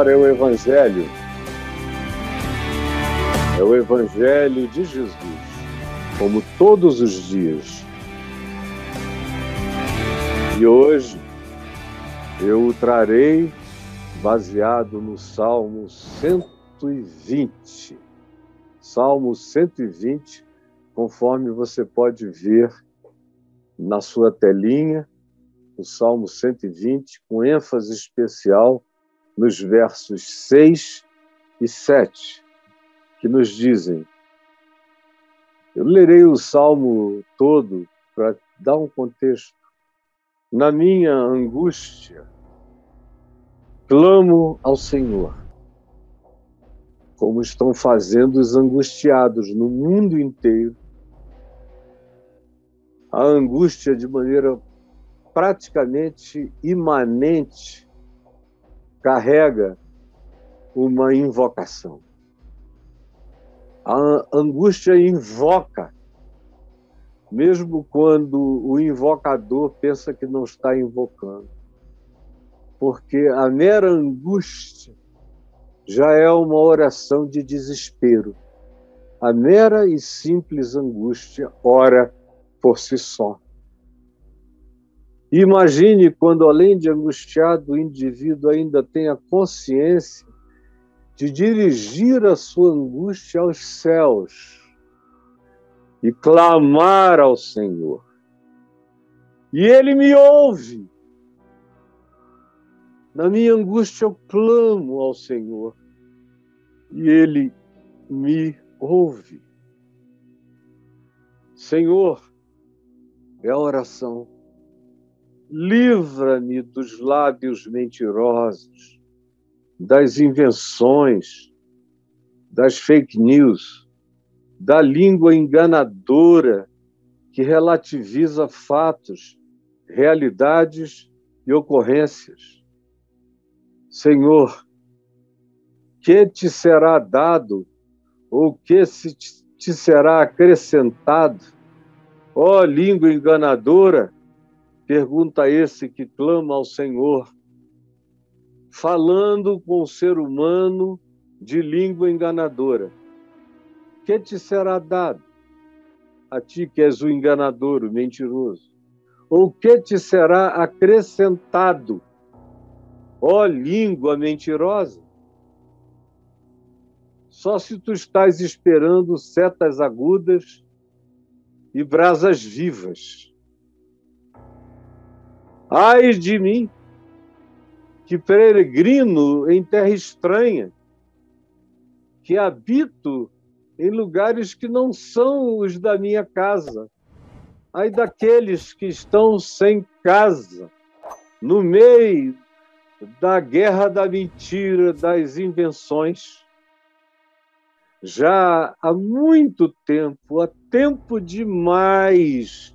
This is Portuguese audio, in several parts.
agora é o Evangelho. É o Evangelho de Jesus, como todos os dias. E hoje eu o trarei baseado no Salmo 120. Salmo 120, conforme você pode ver na sua telinha, o Salmo 120, com ênfase especial nos versos 6 e 7, que nos dizem. Eu lerei o salmo todo para dar um contexto. Na minha angústia, clamo ao Senhor, como estão fazendo os angustiados no mundo inteiro. A angústia, de maneira praticamente imanente, carrega uma invocação. A angústia invoca, mesmo quando o invocador pensa que não está invocando. Porque a mera angústia já é uma oração de desespero. A mera e simples angústia ora por si só. Imagine quando, além de angustiado, o indivíduo ainda tem a consciência de dirigir a sua angústia aos céus e clamar ao Senhor. E Ele me ouve. Na minha angústia eu clamo ao Senhor e Ele me ouve. Senhor, é a oração livra-me dos lábios mentirosos, das invenções, das fake news, da língua enganadora que relativiza fatos, realidades e ocorrências. Senhor, que te será dado ou que se te será acrescentado? Ó oh, língua enganadora, Pergunta esse que clama ao Senhor, falando com o ser humano de língua enganadora. Que te será dado? A ti que és o enganador, o mentiroso. Ou que te será acrescentado? Ó língua mentirosa! Só se tu estás esperando setas agudas e brasas vivas Ai de mim, que peregrino em terra estranha, que habito em lugares que não são os da minha casa. Ai daqueles que estão sem casa, no meio da guerra da mentira, das invenções. Já há muito tempo, há tempo demais,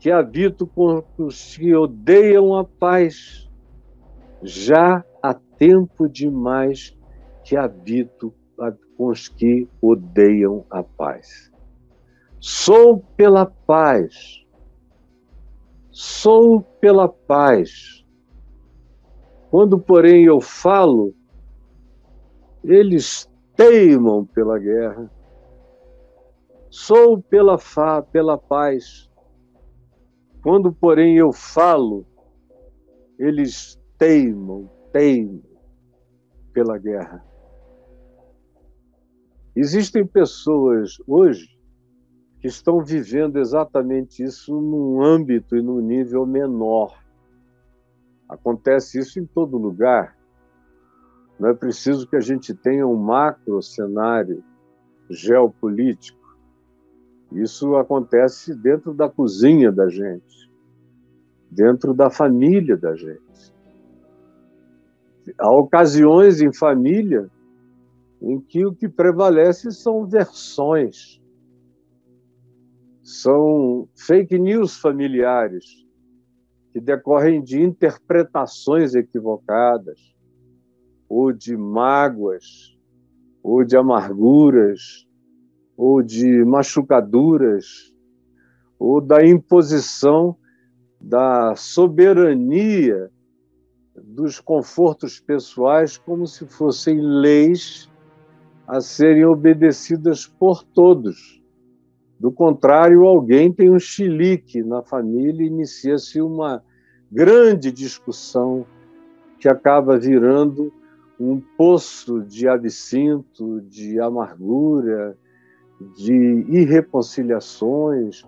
que habito com os que odeiam a paz. Já há tempo demais que habito com os que odeiam a paz. Sou pela paz. Sou pela paz. Quando, porém, eu falo, eles teimam pela guerra. Sou pela, fa, pela paz quando, porém, eu falo, eles teimam, teimam pela guerra. Existem pessoas hoje que estão vivendo exatamente isso num âmbito e num nível menor. Acontece isso em todo lugar. Não é preciso que a gente tenha um macro cenário geopolítico isso acontece dentro da cozinha da gente, dentro da família da gente. Há ocasiões em família em que o que prevalece são versões, são fake news familiares que decorrem de interpretações equivocadas, ou de mágoas, ou de amarguras, ou de machucaduras, ou da imposição da soberania dos confortos pessoais como se fossem leis a serem obedecidas por todos. Do contrário, alguém tem um chilique na família e inicia-se uma grande discussão que acaba virando um poço de absinto, de amargura, de irreconciliações,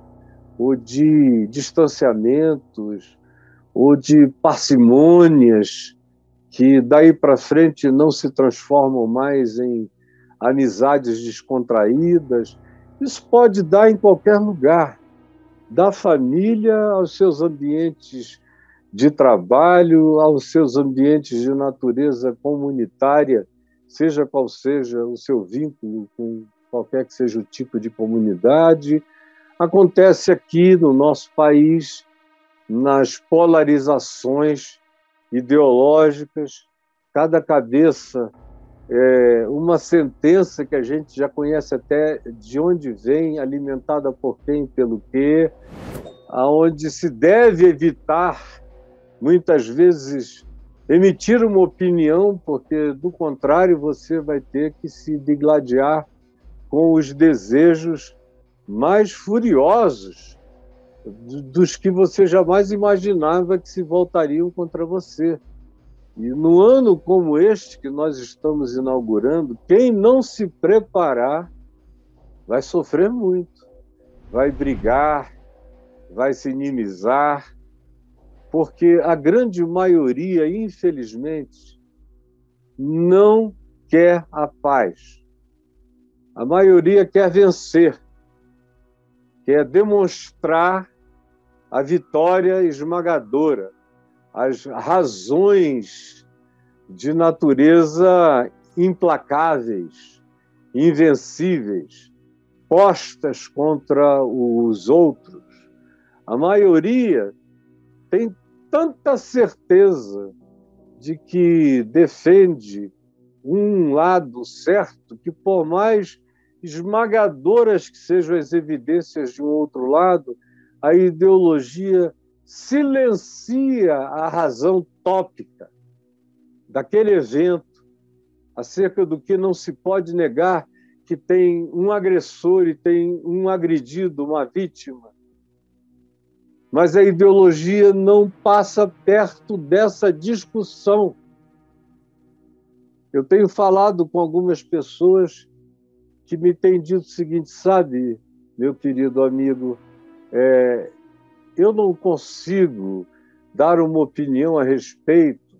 ou de distanciamentos, ou de parcimônias que daí para frente não se transformam mais em amizades descontraídas. Isso pode dar em qualquer lugar, da família aos seus ambientes de trabalho, aos seus ambientes de natureza comunitária, seja qual seja o seu vínculo com qualquer que seja o tipo de comunidade. Acontece aqui no nosso país, nas polarizações ideológicas, cada cabeça é uma sentença que a gente já conhece até de onde vem, alimentada por quem, pelo quê, aonde se deve evitar muitas vezes emitir uma opinião, porque do contrário você vai ter que se digladiar com os desejos mais furiosos dos que você jamais imaginava que se voltariam contra você. E no ano como este que nós estamos inaugurando, quem não se preparar vai sofrer muito, vai brigar, vai se inimizar, porque a grande maioria, infelizmente, não quer a paz. A maioria quer vencer, quer demonstrar a vitória esmagadora, as razões de natureza implacáveis, invencíveis, postas contra os outros. A maioria tem tanta certeza de que defende um lado certo que, por mais esmagadoras que sejam as evidências de um outro lado, a ideologia silencia a razão tópica daquele evento acerca do que não se pode negar que tem um agressor e tem um agredido, uma vítima, mas a ideologia não passa perto dessa discussão. Eu tenho falado com algumas pessoas que me têm dito o seguinte: sabe, meu querido amigo, é, eu não consigo dar uma opinião a respeito,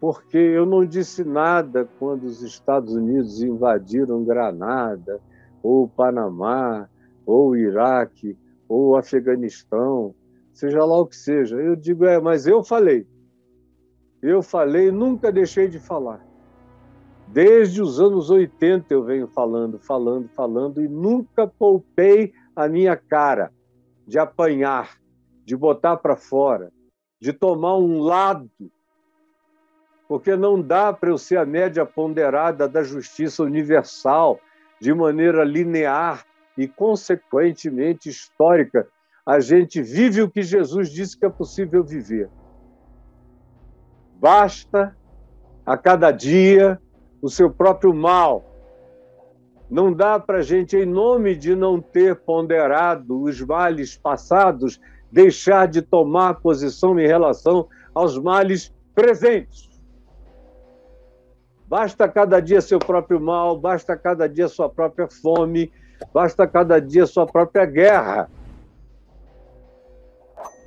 porque eu não disse nada quando os Estados Unidos invadiram Granada, ou Panamá, ou Iraque, ou Afeganistão, seja lá o que seja. Eu digo, é, mas eu falei. Eu falei, nunca deixei de falar. Desde os anos 80 eu venho falando, falando, falando e nunca poupei a minha cara de apanhar, de botar para fora, de tomar um lado, porque não dá para eu ser a média ponderada da justiça universal de maneira linear e, consequentemente, histórica. A gente vive o que Jesus disse que é possível viver. Basta a cada dia o seu próprio mal. Não dá para a gente, em nome de não ter ponderado os males passados, deixar de tomar posição em relação aos males presentes. Basta cada dia seu próprio mal, basta cada dia sua própria fome, basta cada dia sua própria guerra.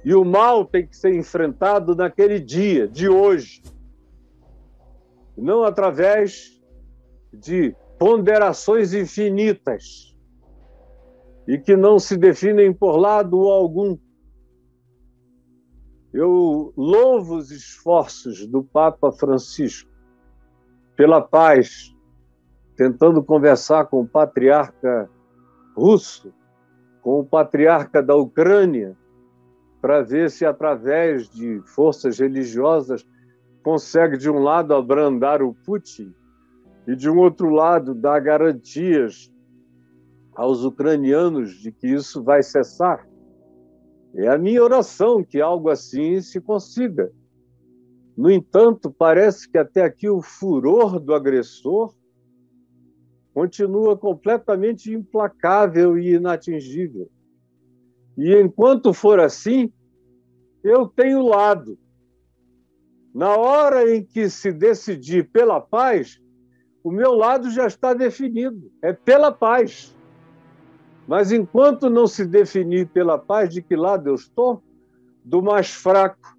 E o mal tem que ser enfrentado naquele dia, de hoje. Não através de ponderações infinitas e que não se definem por lado algum. Eu louvo os esforços do Papa Francisco pela paz, tentando conversar com o patriarca russo, com o patriarca da Ucrânia, para ver se, através de forças religiosas, consegue, de um lado, abrandar o Putin e, de um outro lado, dar garantias aos ucranianos de que isso vai cessar. É a minha oração que algo assim se consiga. No entanto, parece que até aqui o furor do agressor continua completamente implacável e inatingível. E enquanto for assim, eu tenho lado. Na hora em que se decidir pela paz, o meu lado já está definido, é pela paz. Mas enquanto não se definir pela paz, de que lado eu estou? Do mais fraco,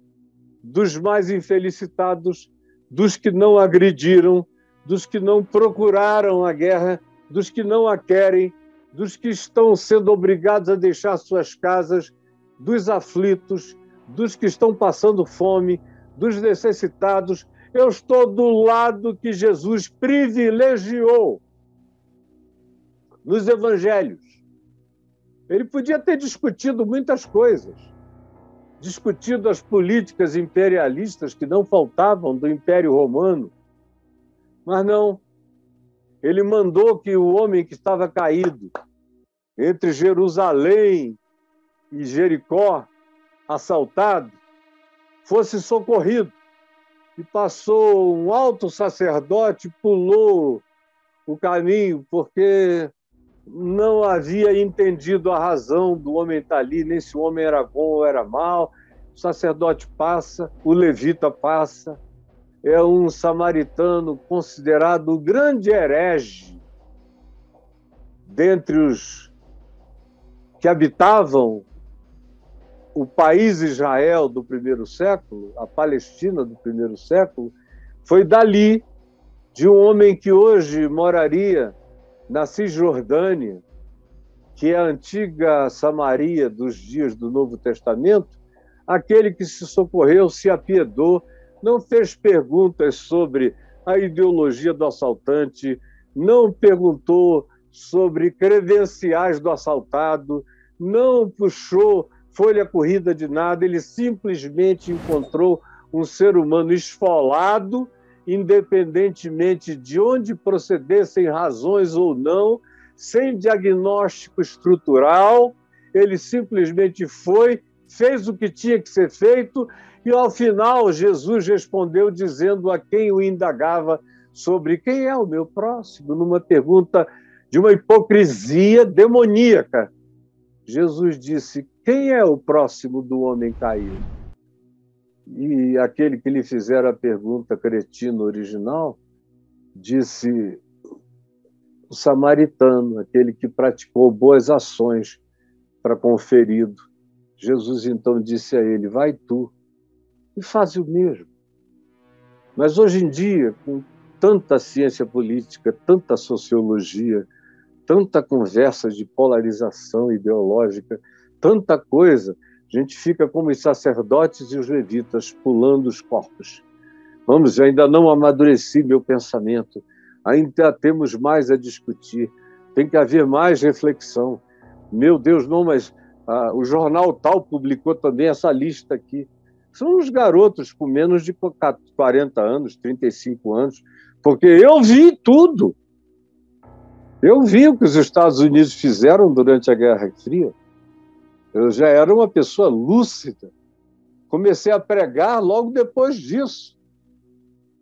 dos mais infelicitados, dos que não agrediram, dos que não procuraram a guerra, dos que não a querem, dos que estão sendo obrigados a deixar suas casas, dos aflitos, dos que estão passando fome, dos necessitados. Eu estou do lado que Jesus privilegiou nos evangelhos. Ele podia ter discutido muitas coisas, discutido as políticas imperialistas que não faltavam do Império Romano, mas não. Ele mandou que o homem que estava caído entre Jerusalém e Jericó, assaltado, fosse socorrido. E passou um alto sacerdote, pulou o caminho, porque não havia entendido a razão do homem estar ali, nem se o homem era bom ou era mau. O sacerdote passa, o levita passa, é um samaritano considerado o grande herege dentre os que habitavam o país Israel do primeiro século, a Palestina do primeiro século, foi dali, de um homem que hoje moraria na Cisjordânia, que é a antiga Samaria dos dias do Novo Testamento, aquele que se socorreu, se apiedou não fez perguntas sobre a ideologia do assaltante, não perguntou sobre credenciais do assaltado, não puxou folha corrida de nada, ele simplesmente encontrou um ser humano esfolado, independentemente de onde procedessem razões ou não, sem diagnóstico estrutural, ele simplesmente foi, fez o que tinha que ser feito e ao final, Jesus respondeu dizendo a quem o indagava sobre quem é o meu próximo, numa pergunta de uma hipocrisia demoníaca. Jesus disse: Quem é o próximo do homem caído? E aquele que lhe fizera a pergunta cretina original disse: O samaritano, aquele que praticou boas ações para com o ferido. Jesus então disse a ele: Vai tu e fazem o mesmo. Mas hoje em dia, com tanta ciência política, tanta sociologia, tanta conversa de polarização ideológica, tanta coisa, a gente fica como os sacerdotes e os levitas pulando os corpos. Vamos, eu ainda não amadureci meu pensamento, ainda temos mais a discutir, tem que haver mais reflexão. Meu Deus, não, mas ah, o jornal tal publicou também essa lista aqui são os garotos com menos de 40 anos, 35 anos, porque eu vi tudo. Eu vi o que os Estados Unidos fizeram durante a Guerra Fria. Eu já era uma pessoa lúcida. Comecei a pregar logo depois disso.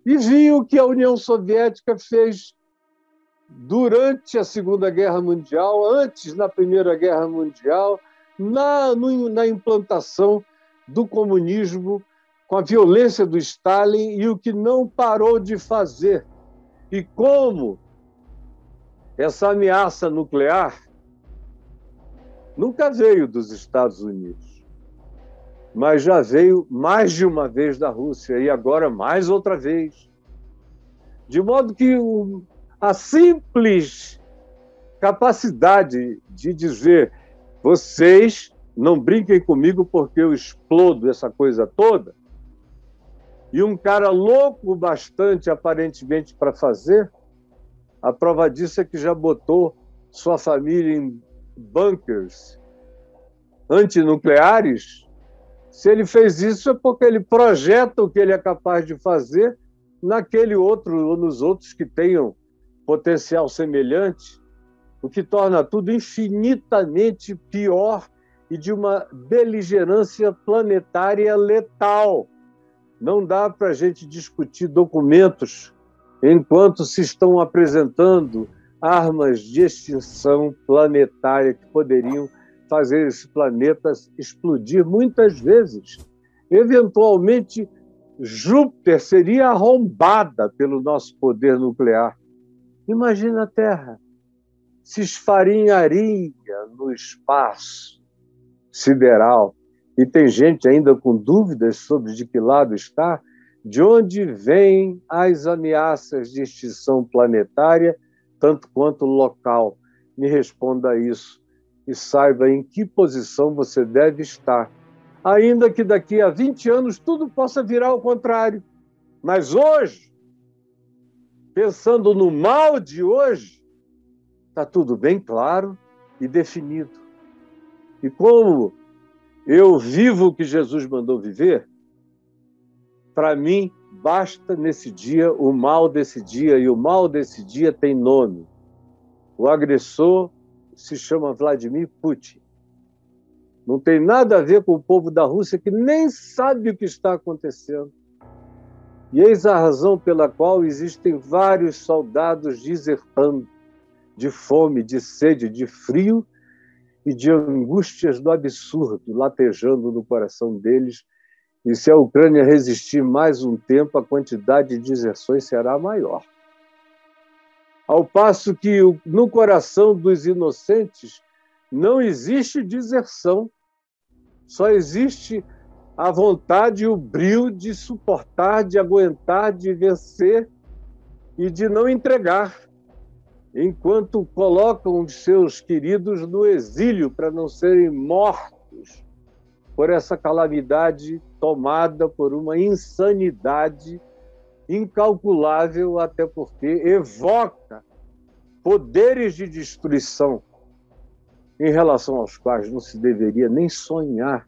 E vi o que a União Soviética fez durante a Segunda Guerra Mundial, antes na Primeira Guerra Mundial, na, no, na implantação do comunismo, com a violência do Stalin e o que não parou de fazer. E como essa ameaça nuclear nunca veio dos Estados Unidos, mas já veio mais de uma vez da Rússia e agora mais outra vez. De modo que a simples capacidade de dizer vocês não brinquem comigo porque eu explodo essa coisa toda. E um cara louco bastante, aparentemente, para fazer, a prova disso é que já botou sua família em bunkers antinucleares. Se ele fez isso é porque ele projeta o que ele é capaz de fazer naquele outro ou nos outros que tenham potencial semelhante, o que torna tudo infinitamente pior e de uma beligerância planetária letal. Não dá para a gente discutir documentos enquanto se estão apresentando armas de extinção planetária que poderiam fazer esse planeta explodir muitas vezes. Eventualmente, Júpiter seria arrombada pelo nosso poder nuclear. Imagina a Terra se esfarinharia no espaço sideral. E tem gente ainda com dúvidas sobre de que lado está, de onde vêm as ameaças de extinção planetária, tanto quanto local. Me responda isso e saiba em que posição você deve estar. Ainda que daqui a 20 anos tudo possa virar ao contrário. Mas hoje, pensando no mal de hoje, está tudo bem claro e definido. E como eu vivo o que Jesus mandou viver, para mim basta nesse dia o mal desse dia, e o mal desse dia tem nome. O agressor se chama Vladimir Putin. Não tem nada a ver com o povo da Rússia que nem sabe o que está acontecendo. E eis a razão pela qual existem vários soldados desertando de fome, de sede, de frio e de angústias do absurdo latejando no coração deles. E se a Ucrânia resistir mais um tempo, a quantidade de deserções será maior. Ao passo que no coração dos inocentes não existe deserção, só existe a vontade e o brilho de suportar, de aguentar, de vencer e de não entregar, enquanto colocam os seus queridos no exílio para não serem mortos por essa calamidade tomada por uma insanidade incalculável, até porque evoca poderes de destruição em relação aos quais não se deveria nem sonhar,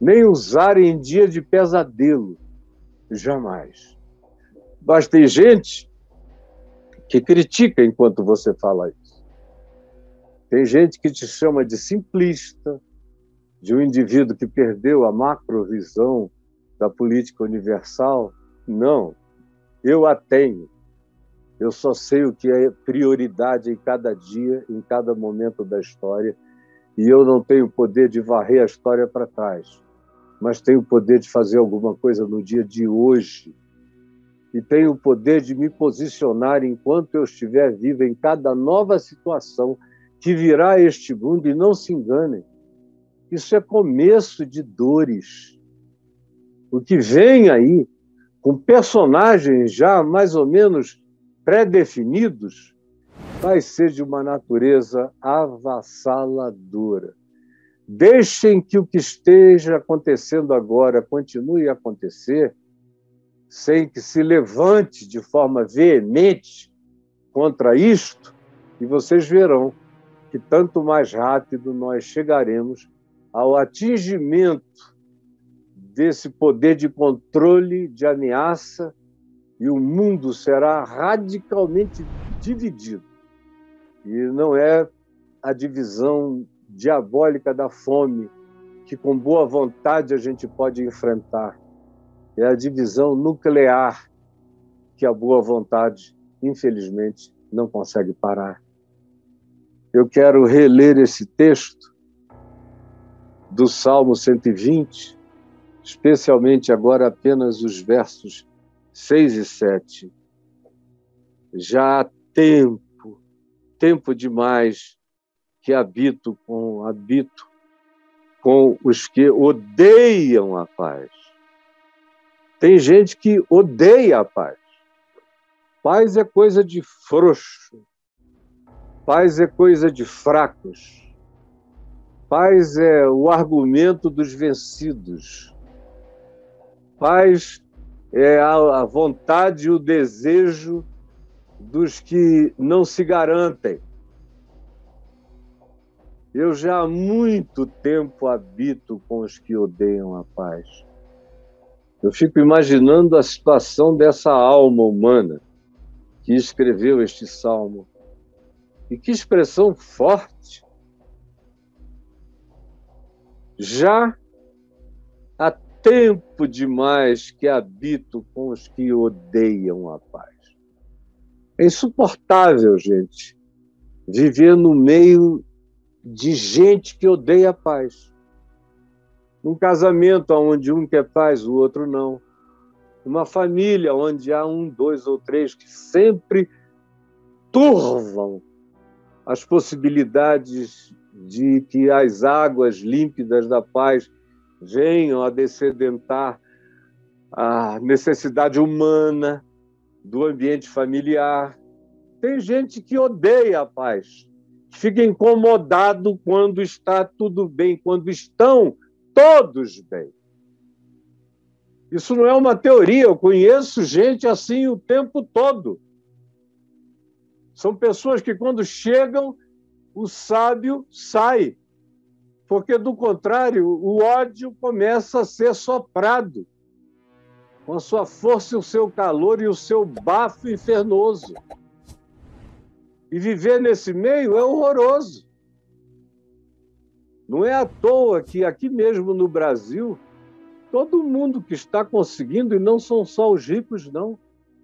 nem usar em dia de pesadelo, jamais. Mas tem gente que critica enquanto você fala isso. Tem gente que te chama de simplista, de um indivíduo que perdeu a macrovisão da política universal. Não, eu a tenho. Eu só sei o que é prioridade em cada dia, em cada momento da história, e eu não tenho poder de varrer a história para trás, mas tenho o poder de fazer alguma coisa no dia de hoje. E tenho o poder de me posicionar enquanto eu estiver vivo em cada nova situação que virá a este mundo, e não se enganem, isso é começo de dores. O que vem aí, com personagens já mais ou menos pré-definidos, vai ser de uma natureza avassaladora. Deixem que o que esteja acontecendo agora continue a acontecer, sem que se levante de forma veemente contra isto, e vocês verão que tanto mais rápido nós chegaremos ao atingimento desse poder de controle, de ameaça e o mundo será radicalmente dividido. E não é a divisão diabólica da fome que com boa vontade a gente pode enfrentar. É a divisão nuclear que a boa vontade, infelizmente, não consegue parar. Eu quero reler esse texto do Salmo 120, especialmente agora apenas os versos 6 e 7. Já há tempo, tempo demais que habito com habito com os que odeiam a paz. Tem gente que odeia a paz. Paz é coisa de frouxo. Paz é coisa de fracos. Paz é o argumento dos vencidos. Paz é a vontade e o desejo dos que não se garantem. Eu já há muito tempo habito com os que odeiam a paz. Eu fico imaginando a situação dessa alma humana que escreveu este salmo. E que expressão forte! Já há tempo demais que habito com os que odeiam a paz. É insuportável, gente, viver no meio de gente que odeia a paz. Num casamento onde um quer paz, o outro não. Uma família onde há um, dois ou três que sempre turvam as possibilidades de que as águas límpidas da paz venham a descedentar a necessidade humana do ambiente familiar. Tem gente que odeia a paz, fica incomodado quando está tudo bem, quando estão todos bem. Isso não é uma teoria, eu conheço gente assim o tempo todo. São pessoas que, quando chegam, o sábio sai porque, do contrário, o ódio começa a ser soprado com a sua força, o seu calor e o seu bafo infernoso. E viver nesse meio é horroroso. Não é à toa que aqui mesmo no Brasil, todo mundo que está conseguindo, e não são só os ricos, não.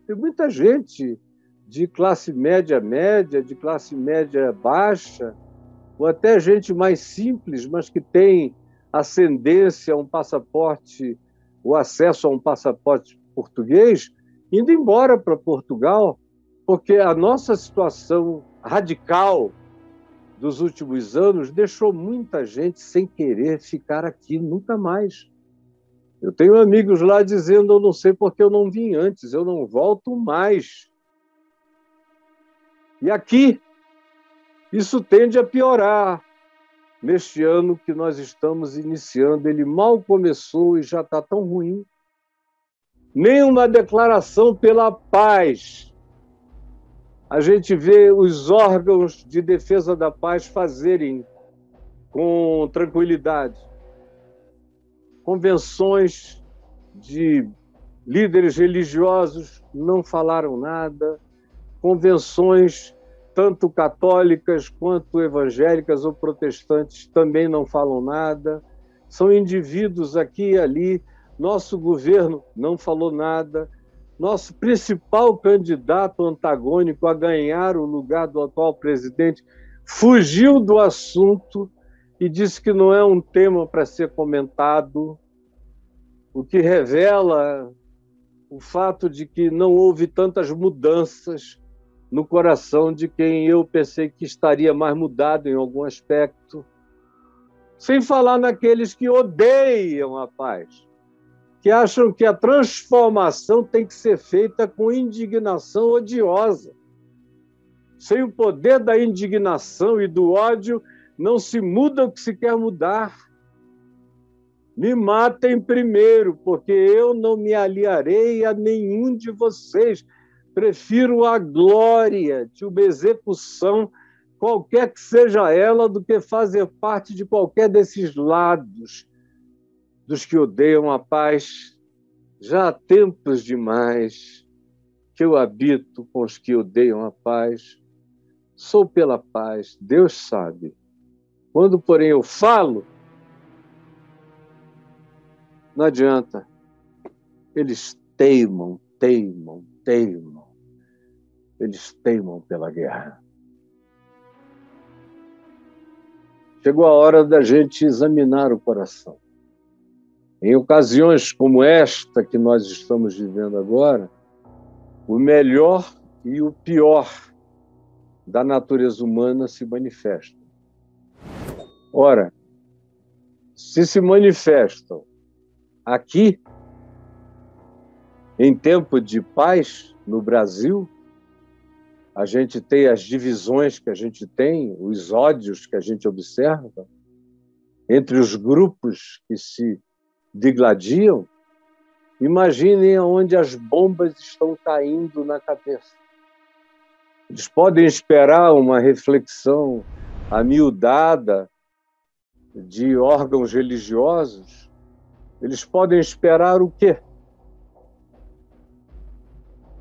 Tem muita gente de classe média média, de classe média baixa, ou até gente mais simples, mas que tem ascendência a um passaporte, o acesso a um passaporte português, indo embora para Portugal, porque a nossa situação radical dos últimos anos deixou muita gente sem querer ficar aqui nunca mais. Eu tenho amigos lá dizendo: eu não sei porque eu não vim antes, eu não volto mais. E aqui, isso tende a piorar. Neste ano que nós estamos iniciando, ele mal começou e já está tão ruim. Nenhuma declaração pela paz. A gente vê os órgãos de defesa da paz fazerem com tranquilidade. Convenções de líderes religiosos não falaram nada. Convenções tanto católicas quanto evangélicas ou protestantes também não falam nada. São indivíduos aqui e ali. Nosso governo não falou nada. Nosso principal candidato antagônico a ganhar o lugar do atual presidente fugiu do assunto e disse que não é um tema para ser comentado, o que revela o fato de que não houve tantas mudanças no coração de quem eu pensei que estaria mais mudado em algum aspecto. Sem falar naqueles que odeiam a paz, que acham que a transformação tem que ser feita com indignação odiosa. Sem o poder da indignação e do ódio, não se muda o que se quer mudar. Me matem primeiro, porque eu não me aliarei a nenhum de vocês. Prefiro a glória de uma execução, qualquer que seja ela, do que fazer parte de qualquer desses lados dos que odeiam a paz. Já há tempos demais que eu habito com os que odeiam a paz. Sou pela paz, Deus sabe. Quando, porém, eu falo, não adianta. Eles teimam, teimam, teimam. Eles teimam pela guerra. Chegou a hora da gente examinar o coração. Em ocasiões como esta que nós estamos vivendo agora, o melhor e o pior da natureza humana se manifestam. Ora, se se manifestam aqui, em tempo de paz no Brasil, a gente tem as divisões que a gente tem, os ódios que a gente observa entre os grupos que se digladiam. Imaginem onde as bombas estão caindo na cabeça. Eles podem esperar uma reflexão amiudada de órgãos religiosos. Eles podem esperar o quê?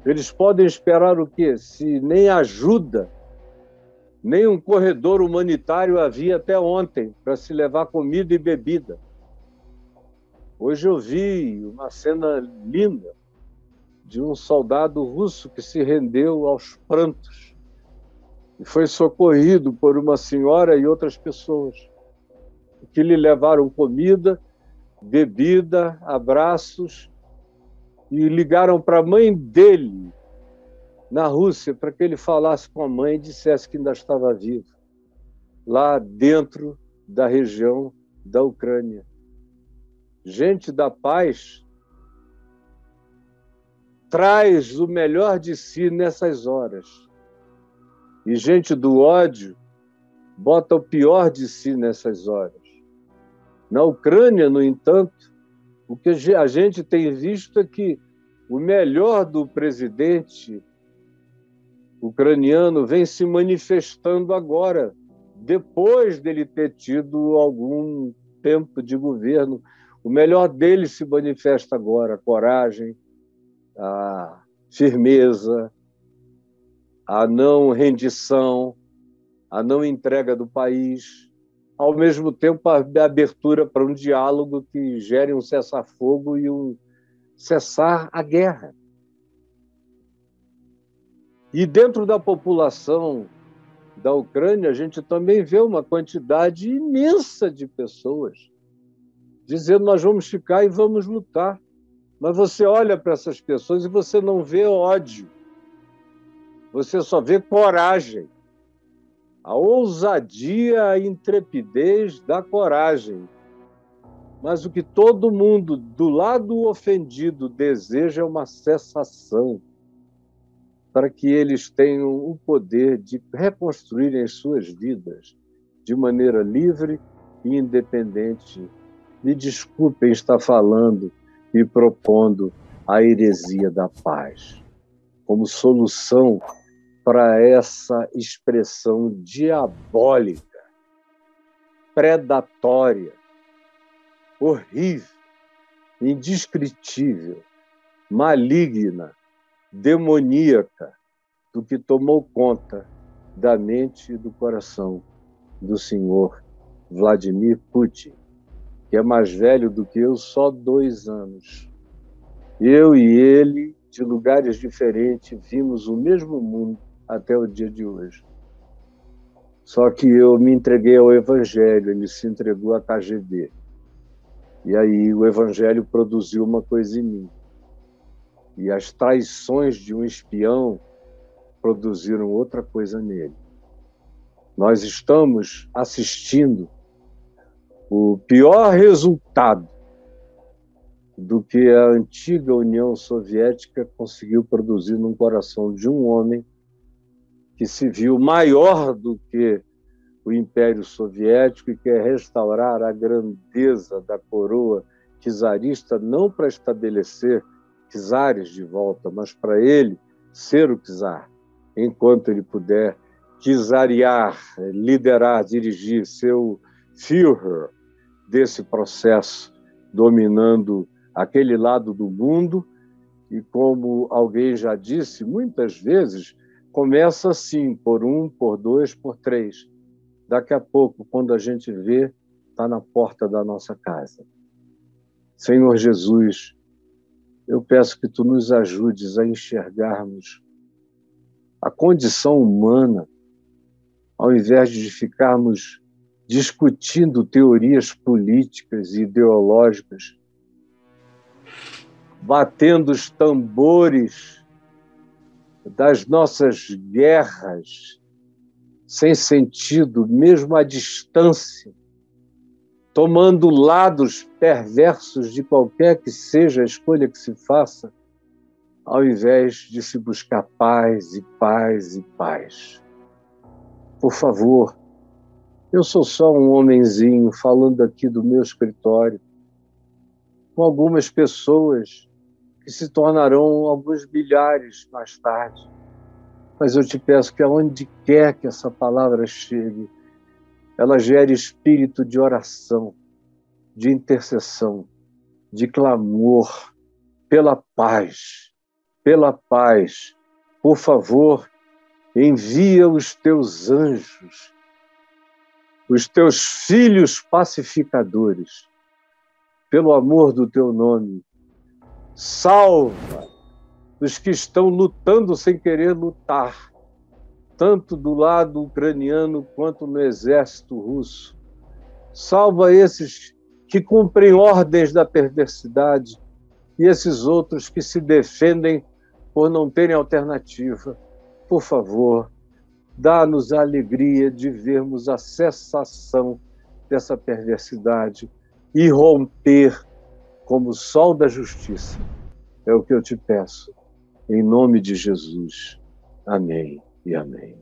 Eles podem esperar o quê? Se nem ajuda, nem um corredor humanitário havia até ontem para se levar comida e bebida. Hoje eu vi uma cena linda de um soldado russo que se rendeu aos prantos e foi socorrido por uma senhora e outras pessoas que lhe levaram comida, bebida, abraços e ligaram para a mãe dele na Rússia para que ele falasse com a mãe e dissesse que ainda estava vivo, lá dentro da região da Ucrânia. Gente da paz traz o melhor de si nessas horas. E gente do ódio bota o pior de si nessas horas. Na Ucrânia, no entanto, o que a gente tem visto é que o melhor do presidente ucraniano vem se manifestando agora, depois dele ter tido algum tempo de governo. O melhor dele se manifesta agora: a coragem, a firmeza, a não rendição, a não entrega do país, ao mesmo tempo a abertura para um diálogo que gere um cessar-fogo e um cessar a guerra. E dentro da população da Ucrânia, a gente também vê uma quantidade imensa de pessoas dizendo: nós vamos ficar e vamos lutar. Mas você olha para essas pessoas e você não vê ódio, você só vê coragem. A ousadia, a intrepidez da coragem. Mas o que todo mundo do lado ofendido deseja é uma cessação para que eles tenham o poder de reconstruírem as suas vidas de maneira livre e independente. Me desculpem estar falando e propondo a heresia da paz como solução para essa expressão diabólica, predatória, horrível, indescritível, maligna demoníaca do que tomou conta da mente e do coração do senhor Vladimir Putin, que é mais velho do que eu, só dois anos. Eu e ele, de lugares diferentes, vimos o mesmo mundo até o dia de hoje. Só que eu me entreguei ao Evangelho, ele se entregou à KGB. E aí o Evangelho produziu uma coisa em mim e as traições de um espião produziram outra coisa nele. Nós estamos assistindo o pior resultado do que a antiga União Soviética conseguiu produzir no coração de um homem que se viu maior do que o Império Soviético e quer restaurar a grandeza da coroa czarista, não para estabelecer czares de volta, mas para ele ser o czar, enquanto ele puder czariar, liderar, dirigir, ser o Führer desse processo, dominando aquele lado do mundo. E como alguém já disse, muitas vezes começa assim, por um, por dois, por três. Daqui a pouco, quando a gente vê, está na porta da nossa casa. Senhor Jesus, eu peço que tu nos ajudes a enxergarmos a condição humana, ao invés de ficarmos discutindo teorias políticas e ideológicas, batendo os tambores das nossas guerras sem sentido, mesmo à distância, tomando lados perversos de qualquer que seja a escolha que se faça, ao invés de se buscar paz e paz e paz. Por favor, eu sou só um homenzinho falando aqui do meu escritório, com algumas pessoas que se tornarão alguns milhares mais tarde. Mas eu te peço que aonde quer que essa palavra chegue, ela gera espírito de oração, de intercessão, de clamor pela paz, pela paz. Por favor, envia os teus anjos, os teus filhos pacificadores, pelo amor do teu nome. Salva os que estão lutando sem querer lutar, tanto do lado ucraniano quanto no exército russo. Salva esses que cumprem ordens da perversidade e esses outros que se defendem por não terem alternativa. Por favor, dá-nos a alegria de vermos a cessação dessa perversidade e romper como o sol da justiça. É o que eu te peço. Em nome de Jesus. Amém e amém.